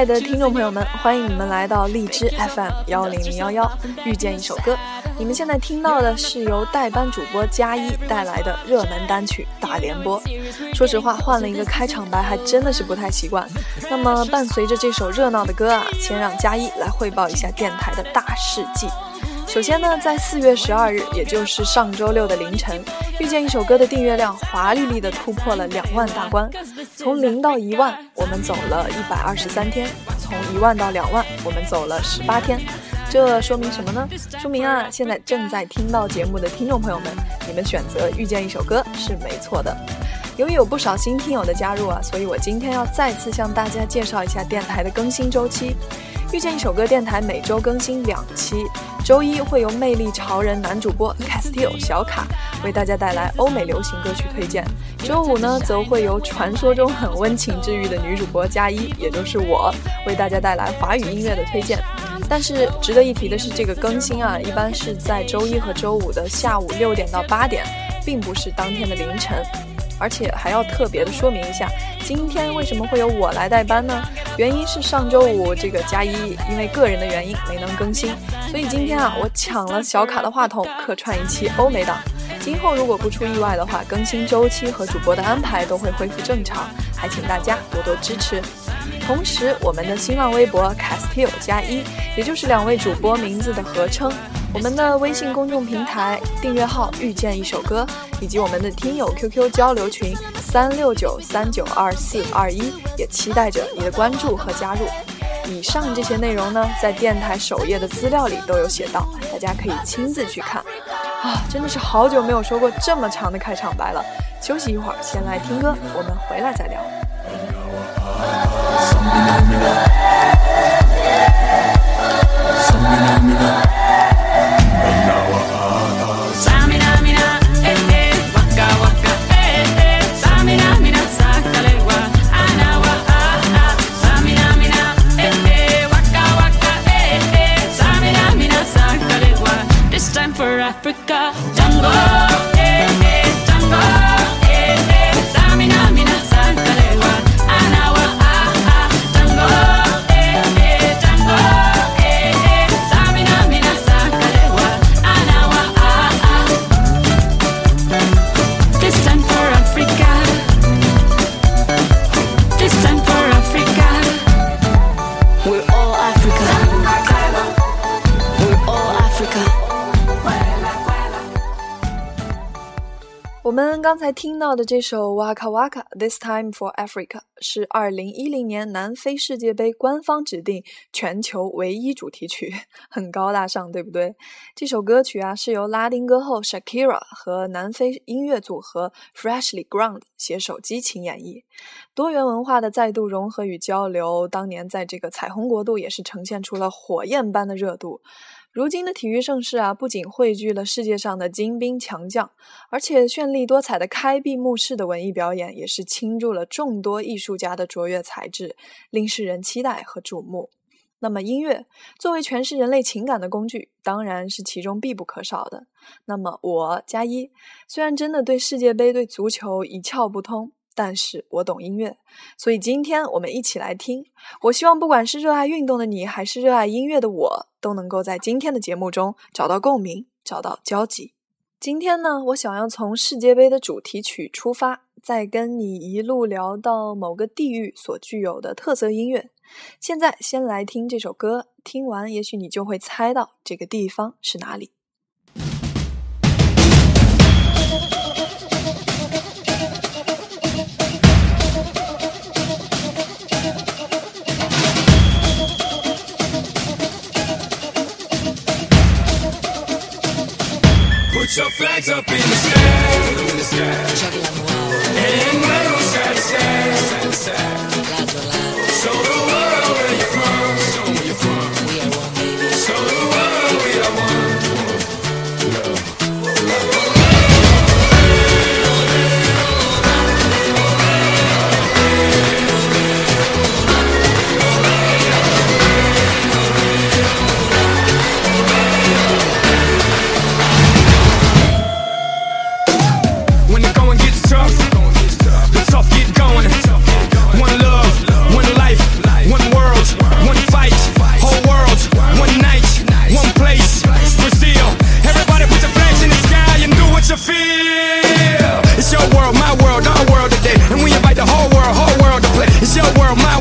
亲爱的听众朋友们，欢迎你们来到荔枝 FM 幺零零幺幺，遇见一首歌。你们现在听到的是由代班主播加一带来的热门单曲大联播。说实话，换了一个开场白，还真的是不太习惯。那么，伴随着这首热闹的歌啊，先让加一来汇报一下电台的大事记。首先呢，在四月十二日，也就是上周六的凌晨，遇见一首歌的订阅量华丽丽的突破了两万大关。从零到一万，我们走了一百二十三天；从一万到两万，我们走了十八天。这说明什么呢？说明啊，现在正在听到节目的听众朋友们，你们选择遇见一首歌是没错的。由于有不少新听友的加入啊，所以我今天要再次向大家介绍一下电台的更新周期。遇见一首歌电台每周更新两期，周一会由魅力潮人男主播 Castillo 小卡为大家带来欧美流行歌曲推荐，周五呢则会由传说中很温情治愈的女主播加一，也就是我为大家带来华语音乐的推荐。但是值得一提的是，这个更新啊一般是在周一和周五的下午六点到八点，并不是当天的凌晨。而且还要特别的说明一下，今天为什么会由我来代班呢？原因是上周五这个加一因为个人的原因没能更新，所以今天啊我抢了小卡的话筒，客串一期欧美档。今后如果不出意外的话，更新周期和主播的安排都会恢复正常，还请大家多多支持。同时，我们的新浪微博 castill 加一，也就是两位主播名字的合称。我们的微信公众平台订阅号遇见一首歌，以及我们的听友 QQ 交流群三六九三九二四二一，也期待着你的关注和加入。以上这些内容呢，在电台首页的资料里都有写到，大家可以亲自去看。啊，真的是好久没有说过这么长的开场白了。休息一会儿，先来听歌，我们回来再聊。我们刚才听到的这首《Waka Waka This Time for Africa》是二零一零年南非世界杯官方指定全球唯一主题曲，很高大上，对不对？这首歌曲啊是由拉丁歌后 Shakira 和南非音乐组合 Freshly Ground 携手激情演绎，多元文化的再度融合与交流，当年在这个彩虹国度也是呈现出了火焰般的热度。如今的体育盛世啊，不仅汇聚了世界上的精兵强将，而且绚丽多彩的开闭幕式的文艺表演，也是倾注了众多艺术家的卓越才智，令世人期待和瞩目。那么，音乐作为诠释人类情感的工具，当然是其中必不可少的。那么，我加一，虽然真的对世界杯、对足球一窍不通。但是我懂音乐，所以今天我们一起来听。我希望不管是热爱运动的你，还是热爱音乐的我，都能够在今天的节目中找到共鸣，找到交集。今天呢，我想要从世界杯的主题曲出发，再跟你一路聊到某个地域所具有的特色音乐。现在先来听这首歌，听完也许你就会猜到这个地方是哪里。Put your flags up in the sky. In the sky. your world, my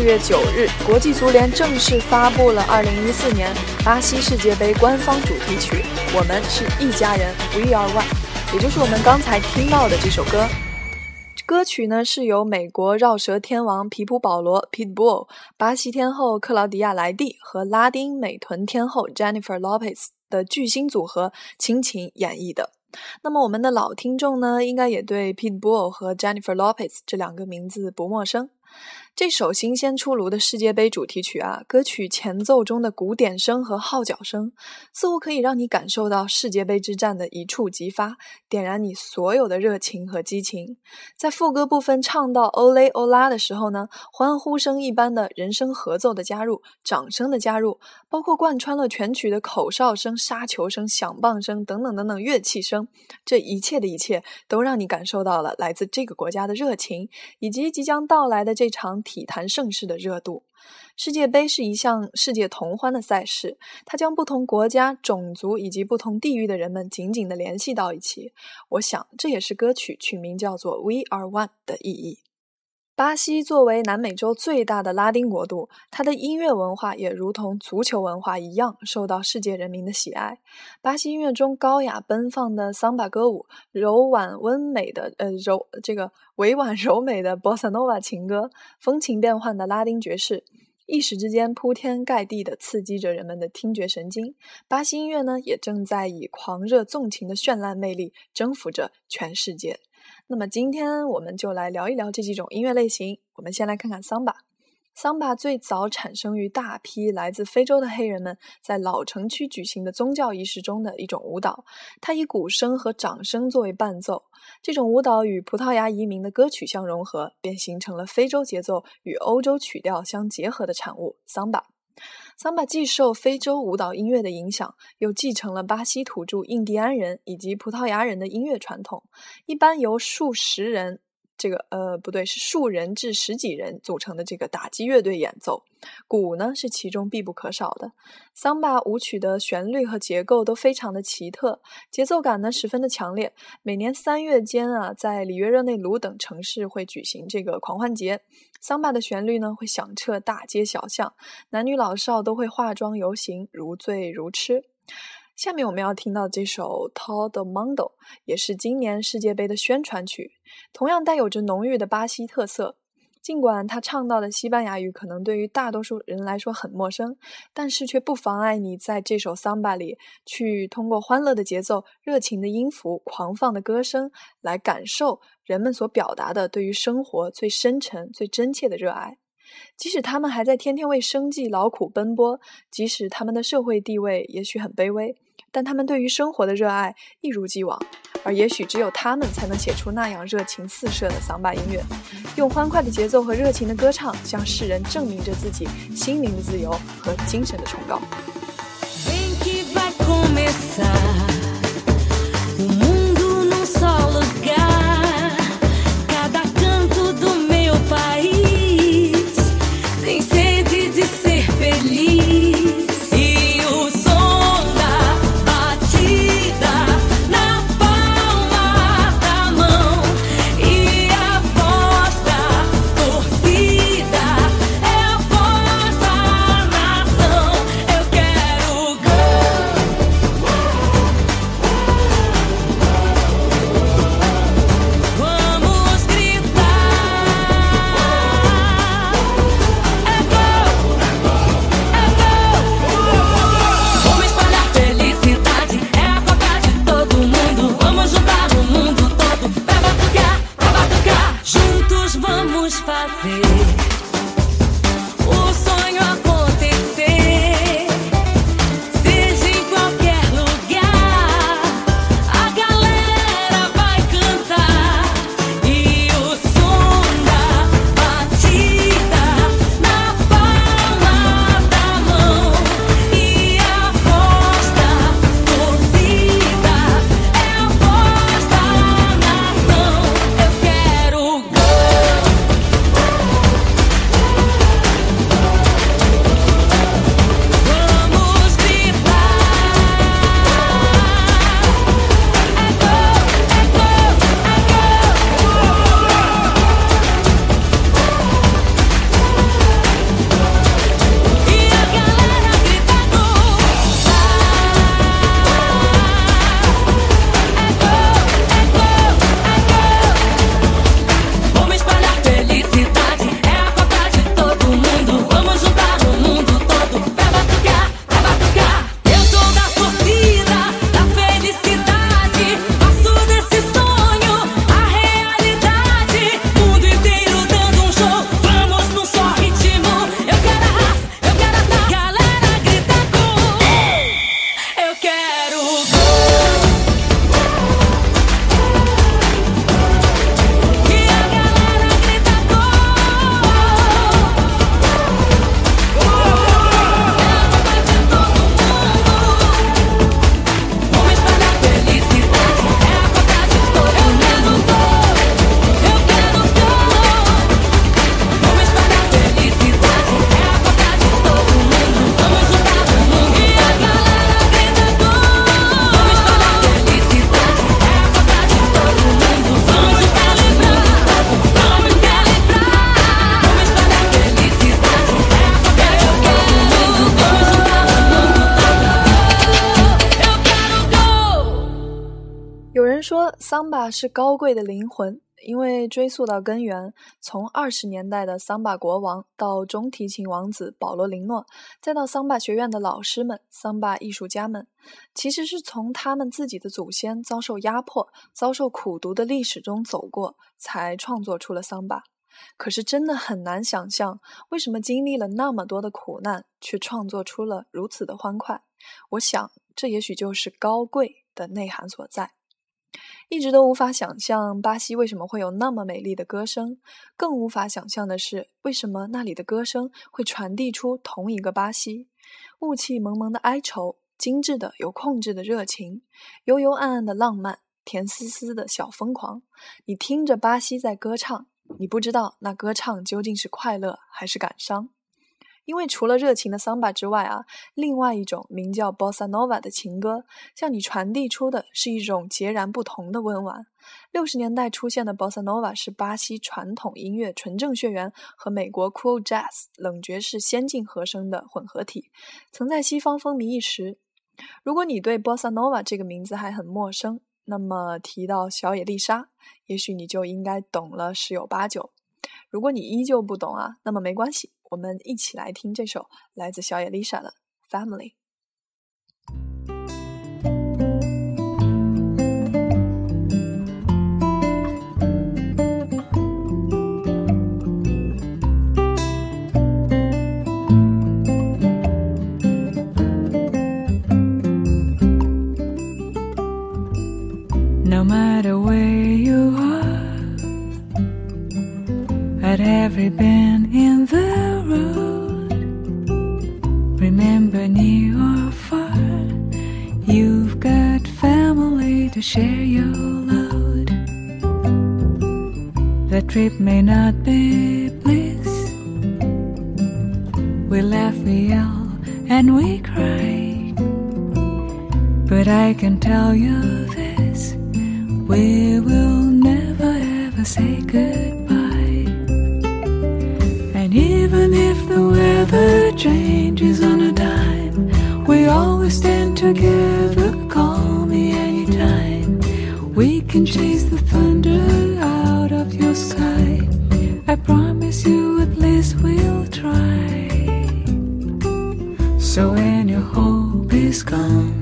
四月九日，国际足联正式发布了二零一四年巴西世界杯官方主题曲《我们是一家人》，We Are One，也就是我们刚才听到的这首歌。歌曲呢是由美国绕舌天王皮普保罗 （Pitbull）、巴西天后克劳迪亚莱蒂和拉丁美臀天后 Jennifer Lopez 的巨星组合倾情演绎的。那么我们的老听众呢，应该也对 Pitbull 和 Jennifer Lopez 这两个名字不陌生。这首新鲜出炉的世界杯主题曲啊，歌曲前奏中的鼓点声和号角声，似乎可以让你感受到世界杯之战的一触即发，点燃你所有的热情和激情。在副歌部分唱到欧雷欧拉的时候呢，欢呼声一般的人声合奏的加入，掌声的加入，包括贯穿了全曲的口哨声、杀球声、响棒声等等等等乐器声，这一切的一切都让你感受到了来自这个国家的热情，以及即将到来的这场。体坛盛世的热度，世界杯是一项世界同欢的赛事，它将不同国家、种族以及不同地域的人们紧紧的联系到一起。我想，这也是歌曲取名叫做《We Are One》的意义。巴西作为南美洲最大的拉丁国度，它的音乐文化也如同足球文化一样受到世界人民的喜爱。巴西音乐中高雅奔放的桑巴歌舞，柔婉温美的呃柔这个委婉柔美的波萨诺瓦情歌，风情变幻的拉丁爵士，一时之间铺天盖地的刺激着人们的听觉神经。巴西音乐呢，也正在以狂热纵情的绚烂魅力征服着全世界。那么今天我们就来聊一聊这几种音乐类型。我们先来看看桑巴。桑巴最早产生于大批来自非洲的黑人们在老城区举行的宗教仪式中的一种舞蹈。它以鼓声和掌声作为伴奏。这种舞蹈与葡萄牙移民的歌曲相融合，便形成了非洲节奏与欧洲曲调相结合的产物——桑巴。桑巴既受非洲舞蹈音乐的影响，又继承了巴西土著印第安人以及葡萄牙人的音乐传统。一般由数十人这个呃不对，是数人至十几人组成的这个打击乐队演奏，鼓呢是其中必不可少的。桑巴舞曲的旋律和结构都非常的奇特，节奏感呢十分的强烈。每年三月间啊，在里约热内卢等城市会举行这个狂欢节，桑巴的旋律呢会响彻大街小巷，男女老少都会化妆游行，如醉如痴。下面我们要听到这首《Todo Mundo》，也是今年世界杯的宣传曲，同样带有着浓郁的巴西特色。尽管他唱到的西班牙语可能对于大多数人来说很陌生，但是却不妨碍你在这首桑巴里去通过欢乐的节奏、热情的音符、狂放的歌声来感受人们所表达的对于生活最深沉、最真切的热爱。即使他们还在天天为生计劳苦奔波，即使他们的社会地位也许很卑微。但他们对于生活的热爱一如既往，而也许只有他们才能写出那样热情四射的桑巴音乐，用欢快的节奏和热情的歌唱，向世人证明着自己心灵的自由和精神的崇高。桑巴是高贵的灵魂，因为追溯到根源，从二十年代的桑巴国王到中提琴王子保罗林诺，再到桑巴学院的老师们、桑巴艺术家们，其实是从他们自己的祖先遭受压迫、遭受苦读的历史中走过，才创作出了桑巴。可是真的很难想象，为什么经历了那么多的苦难，却创作出了如此的欢快？我想，这也许就是高贵的内涵所在。一直都无法想象巴西为什么会有那么美丽的歌声，更无法想象的是，为什么那里的歌声会传递出同一个巴西，雾气蒙蒙的哀愁，精致的有控制的热情，幽幽暗暗的浪漫，甜丝丝的小疯狂。你听着巴西在歌唱，你不知道那歌唱究竟是快乐还是感伤。因为除了热情的桑巴之外啊，另外一种名叫 bossa nova 的情歌，向你传递出的是一种截然不同的温婉。六十年代出现的 bossa nova 是巴西传统音乐纯正血缘和美国 cool jazz 冷爵士先进和声的混合体，曾在西方风靡一时。如果你对 bossa nova 这个名字还很陌生，那么提到小野丽莎，也许你就应该懂了十有八九。如果你依旧不懂啊，那么没关系，我们一起来听这首来自小野丽莎的《Family》。No matter where you are, at every bend in to share your load. The trip may not be bliss. We laugh, we yell, and we cry. But I can tell you this we will never ever say goodbye. And even if the weather changes on a dime, we always stand together, can chase the thunder out of your sky. I promise you at least we'll try. So when your hope is gone,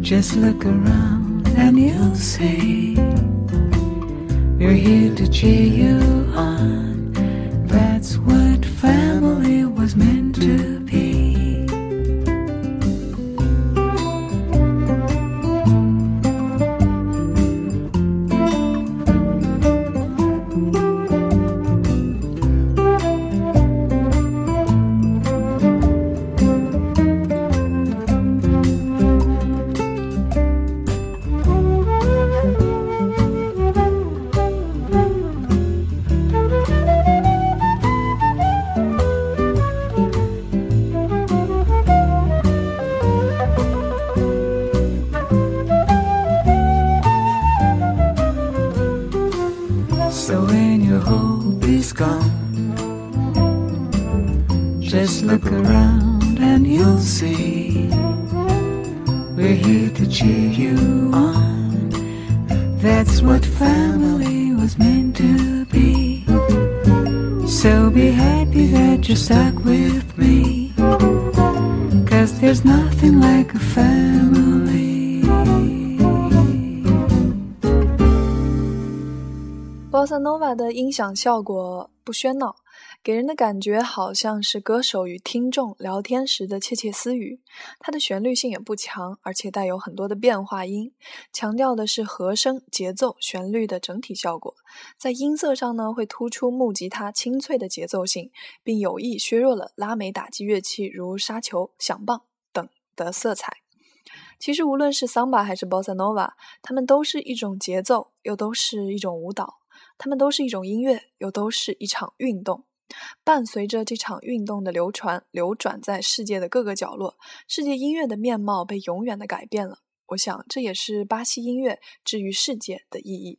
just look around and you'll see we're here to cheer you on. That you're stuck with me. Cause there's nothing like a family. bossa nova 的音响效果不喧闹，给人的感觉好像是歌手与听众聊天时的窃窃私语。它的旋律性也不强，而且带有很多的变化音，强调的是和声、节奏、旋律的整体效果。在音色上呢，会突出木吉他清脆的节奏性，并有意削弱了拉美打击乐器如沙球、响棒等的色彩。其实，无论是桑巴还是 bossa nova，它们都是一种节奏，又都是一种舞蹈。它们都是一种音乐，又都是一场运动。伴随着这场运动的流传、流转在世界的各个角落，世界音乐的面貌被永远的改变了。我想，这也是巴西音乐治愈世界的意义。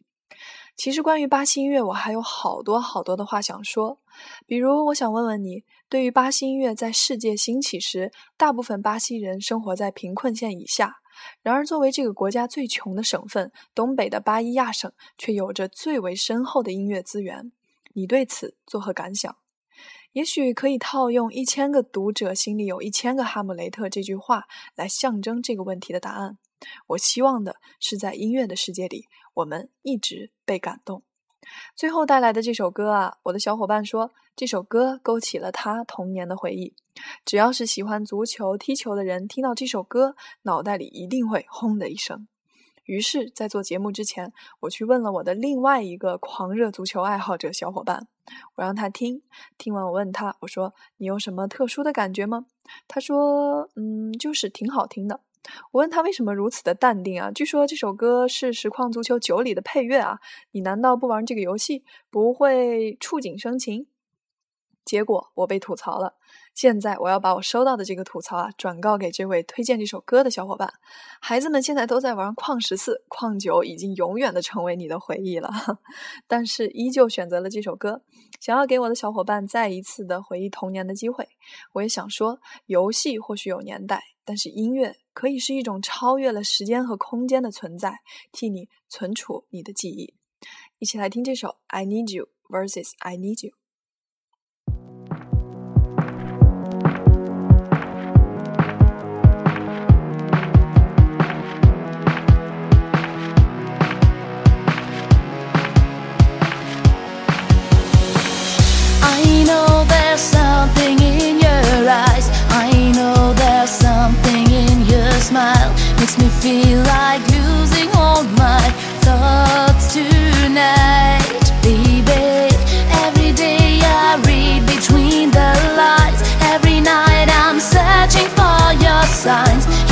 其实，关于巴西音乐，我还有好多好多的话想说。比如，我想问问你，对于巴西音乐在世界兴起时，大部分巴西人生活在贫困线以下。然而，作为这个国家最穷的省份，东北的巴伊亚省却有着最为深厚的音乐资源。你对此作何感想？也许可以套用“一千个读者心里有一千个哈姆雷特”这句话来象征这个问题的答案。我希望的是，在音乐的世界里，我们一直被感动。最后带来的这首歌啊，我的小伙伴说，这首歌勾起了他童年的回忆。只要是喜欢足球、踢球的人，听到这首歌，脑袋里一定会轰的一声。于是，在做节目之前，我去问了我的另外一个狂热足球爱好者小伙伴，我让他听。听完，我问他，我说：“你有什么特殊的感觉吗？”他说：“嗯，就是挺好听的。”我问他为什么如此的淡定啊？据说这首歌是《实况足球九》里的配乐啊！你难道不玩这个游戏，不会触景生情？结果我被吐槽了。现在我要把我收到的这个吐槽啊，转告给这位推荐这首歌的小伙伴。孩子们现在都在玩矿十四、矿九，已经永远的成为你的回忆了。但是依旧选择了这首歌，想要给我的小伙伴再一次的回忆童年的机会。我也想说，游戏或许有年代，但是音乐可以是一种超越了时间和空间的存在，替你存储你的记忆。一起来听这首《I Need You》versus《I Need You》。Signs.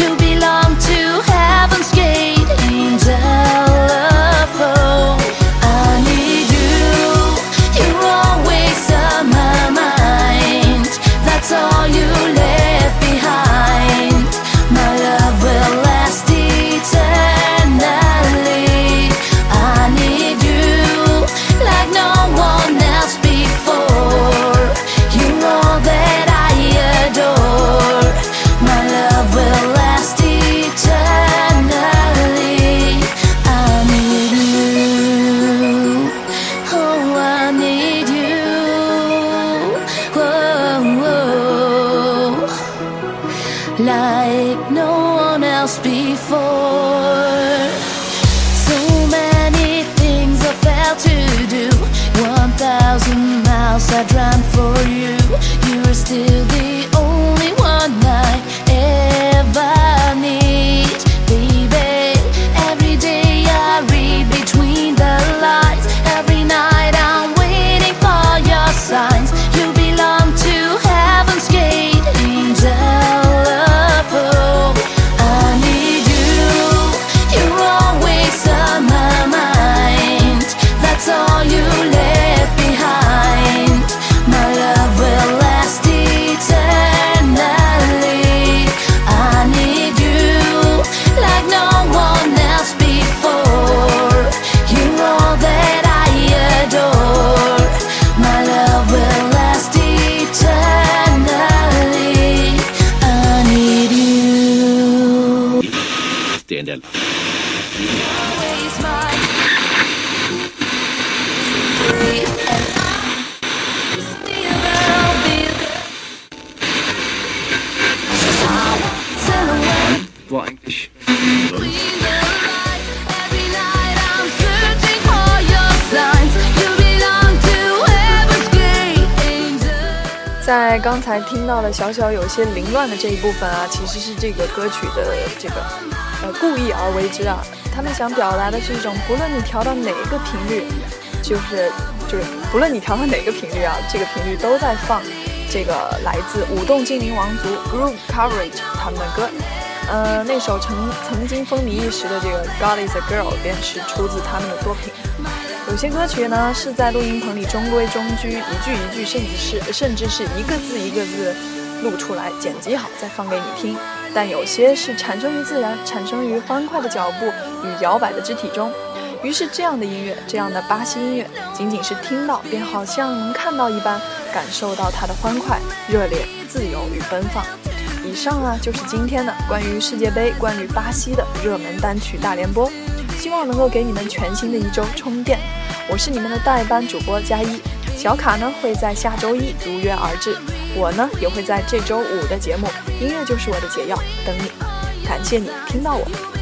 Get 在刚才听到的小小有些凌乱的这一部分啊，其实是这个歌曲的这个故意而为之啊。他们想表达的是一种，不论你调到哪个频率，就是就是不论你调到哪个频率啊，这个频率都在放这个来自舞动精灵王族 Groove Coverage 他们的歌。呃，那首曾曾经风靡一时的这个《God Is a Girl》便是出自他们的作品。有些歌曲呢是在录音棚里中规中矩，一句一句，甚至是甚至是一个字一个字录出来，剪辑好再放给你听。但有些是产生于自然，产生于欢快的脚步与摇摆的肢体中。于是这样的音乐，这样的巴西音乐，仅仅是听到便好像能看到一般，感受到它的欢快、热烈、自由与奔放。以上啊就是今天的关于世界杯、关于巴西的热门单曲大联播，希望能够给你们全新的一周充电。我是你们的代班主播佳一，小卡呢会在下周一如约而至，我呢也会在这周五的节目《音乐就是我的解药》等你。感谢你听到我。